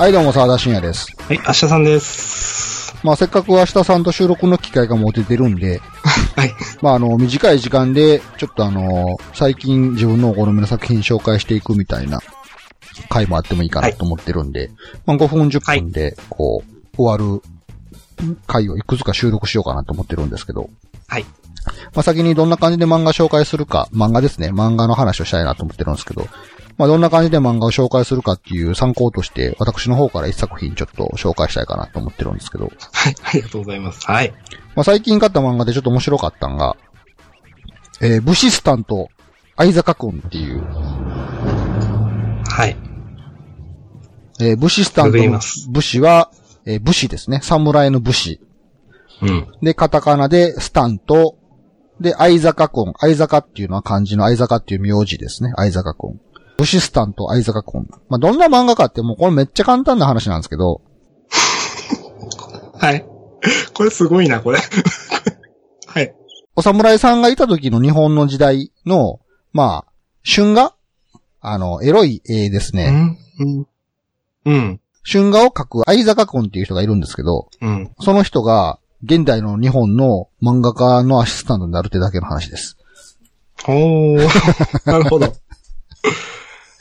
はい、どうも、沢田信也です。はい、明日さんです。まあ、せっかく明日さんと収録の機会が持ててるんで、はい。まあ、あの、短い時間で、ちょっとあの、最近自分のお好みの作品紹介していくみたいな回もあってもいいかなと思ってるんで、まあ、5分10分で、こう、終わる回をいくつか収録しようかなと思ってるんですけど、はい。まあ、先にどんな感じで漫画紹介するか、漫画ですね、漫画の話をしたいなと思ってるんですけど、まあ、どんな感じで漫画を紹介するかっていう参考として、私の方から一作品ちょっと紹介したいかなと思ってるんですけど、はい、ありがとうございます。はい。まあ、最近買った漫画でちょっと面白かったんが、えー、武士スタント、相坂くんっていう、はい。えー、武士スタント武士は、えー武士ですね。侍の武士。うん。で、カタカナでスタント。で、相坂くん。相坂っていうのは漢字の相坂っていう名字ですね。相坂くん。武士スタント、相坂くん。まあ、どんな漫画かってもうこれめっちゃ簡単な話なんですけど、はい。これすごいな、これ。はい。お侍さんがいた時の日本の時代の、まあ、春画？あの、エロい絵ですね。うん。うん。うん。春画を描く相坂くんっていう人がいるんですけど、うん。その人が現代の日本の漫画家のアシスタントになるってだけの話です。おー。なるほど。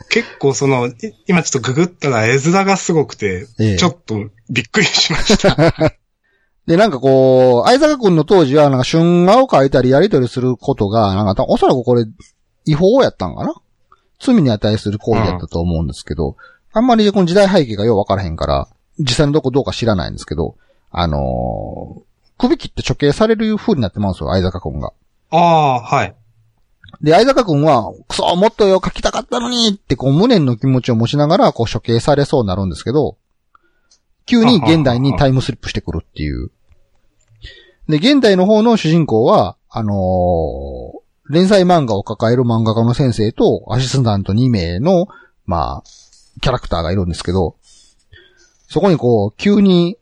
結構その、い今ちょっとググったら絵面がすごくて、ええちょっとびっくりしました。で、なんかこう、相坂くんの当時はなんか春画を描いたりやり取りすることが、なんかおそらくこれ違法やったんかな？罪に値する行為だったと思うんですけど、あんまりこの時代背景がようわからへんから、実際のどこどうか知らないんですけど、あのー首切って処刑される風になってますよ、相坂くんが。ああ、はい。で、相坂くんは、くそ、もっとよ、書きたかったのにって、こう、無念の気持ちを持ちながら、こう、処刑されそうになるんですけど、急に現代にタイムスリップしてくるっていう。で、現代の方の主人公は、あのー連載漫画を抱える漫画家の先生と、アシスタント2名の、まあ、キャラクターがいるんですけど、そこにこう、急に、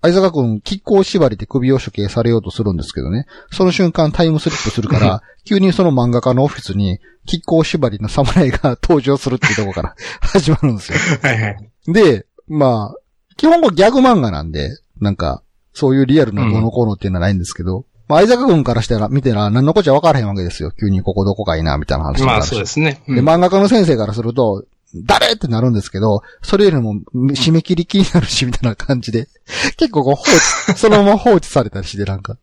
相坂くん、亀甲縛りで首を処刑されようとするんですけどね。その瞬間タイムスリップするから、急にその漫画家のオフィスに、亀甲縛りの侍が登場するっていうところから 始まるんですよ。はいはい。で、まあ、基本こうギャグ漫画なんで、なんか、そういうリアルなどのこうのっていうのはないんですけど、まあ、相坂くんからしたら、見てら、何のこっちゃ分からへんわけですよ。急にここどこかいな、みたいな話まあそうですね。うんで、漫画家の先生からすると、誰？ってなるんですけど、それよりも締め切り気になるし、みたいな感じで、結構こう放置、そのまま放置されたりして、なんか。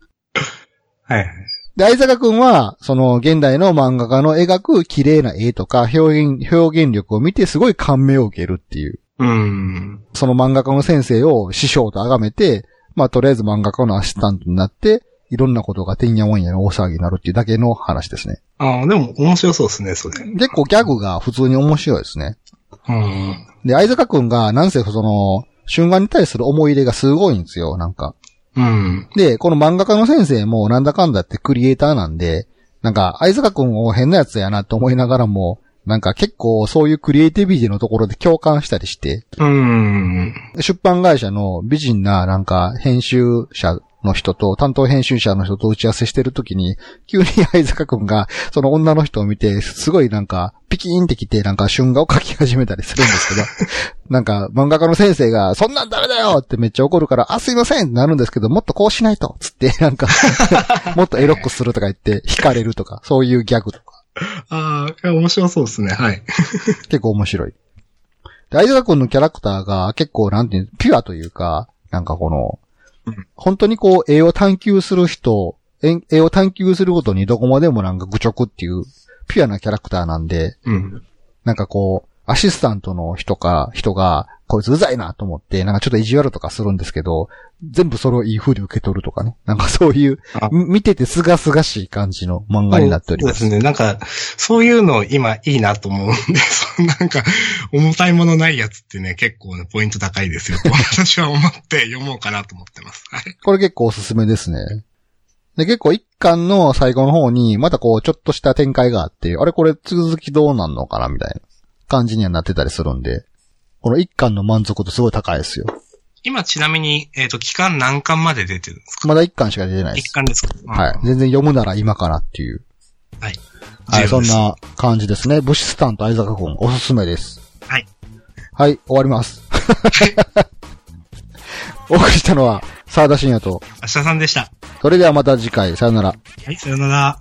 はいはい。で、相坂くんは、その現代の漫画家の描く綺麗な絵とか表現、表現力を見てすごい感銘を受けるっていう。うん。その漫画家の先生を師匠と崇めて、まあとりあえず漫画家のアシスタントになって、いろんなことがてんやわんやの大騒ぎになるっていうだけの話ですね。ああ、でも面白そうですね、それ。結構ギャグが普通に面白いですね。うん。で、相坂くんが、なんせその、春画に対する思い入れがすごいんですよ、なんか。うん。で、この漫画家の先生もなんだかんだってクリエイターなんで、なんか、相坂くんを変なやつやなと思いながらも、なんか結構そういうクリエイティビティのところで共感したりして、うん。出版会社の美人ななんか編集者の人と担当編集者の人と打ち合わせしてるときに、急に相坂くんがその女の人を見て、すごいなんかピキーンってきてなんか春画を描き始めたりするんですけど、なんか漫画家の先生がそんなんダメだよってめっちゃ怒るから、あ、すいませんってなるんですけど、もっとこうしないとつってなんか、もっとエロくするとか言って惹かれるとか、そういうギャグとか。ああ、面白そうですね、はい。結構面白い。で、相坂くんのキャラクターが結構なんていう、ピュアというか、なんかこのうん、本当にこう、絵を探求する人、絵絵を探求することにどこまでもなんか愚直っていう、ピュアなキャラクターなんで、うん。なんかこう、アシスタントの人か、人が、こいつうざいなと思って、なんかちょっと意地悪とかするんですけど、全部それをいい風に受け取るとかね。なんかそういう見ててすがすがしい感じの漫画になっております。そうですね。なんか、そういうの今いいなと思うんで、なんか、重たいものないやつってね、結構ね、ポイント高いですよと 私は思って読もうかなと思ってます。はい。これ結構おすすめですね。で、結構一巻の最後の方に、またこう、ちょっとした展開があって、あれこれ続きどうなんのかなみたいな感じにはなってたりするんで、この一巻の満足度すごい高いですよ。今ちなみに、えっ、と、期間何巻まで出てるんですか？まだ一巻しか出てないです。一巻ですか？はい。。全然読むなら今かなっていう。はい。はい、そんな感じですね。ブシスタンと相坂君、おすすめです。はい。はい、終わります。お送りしたのは、沢田信也と、明日さんでした。それではまた次回、さよなら。はい、さよなら。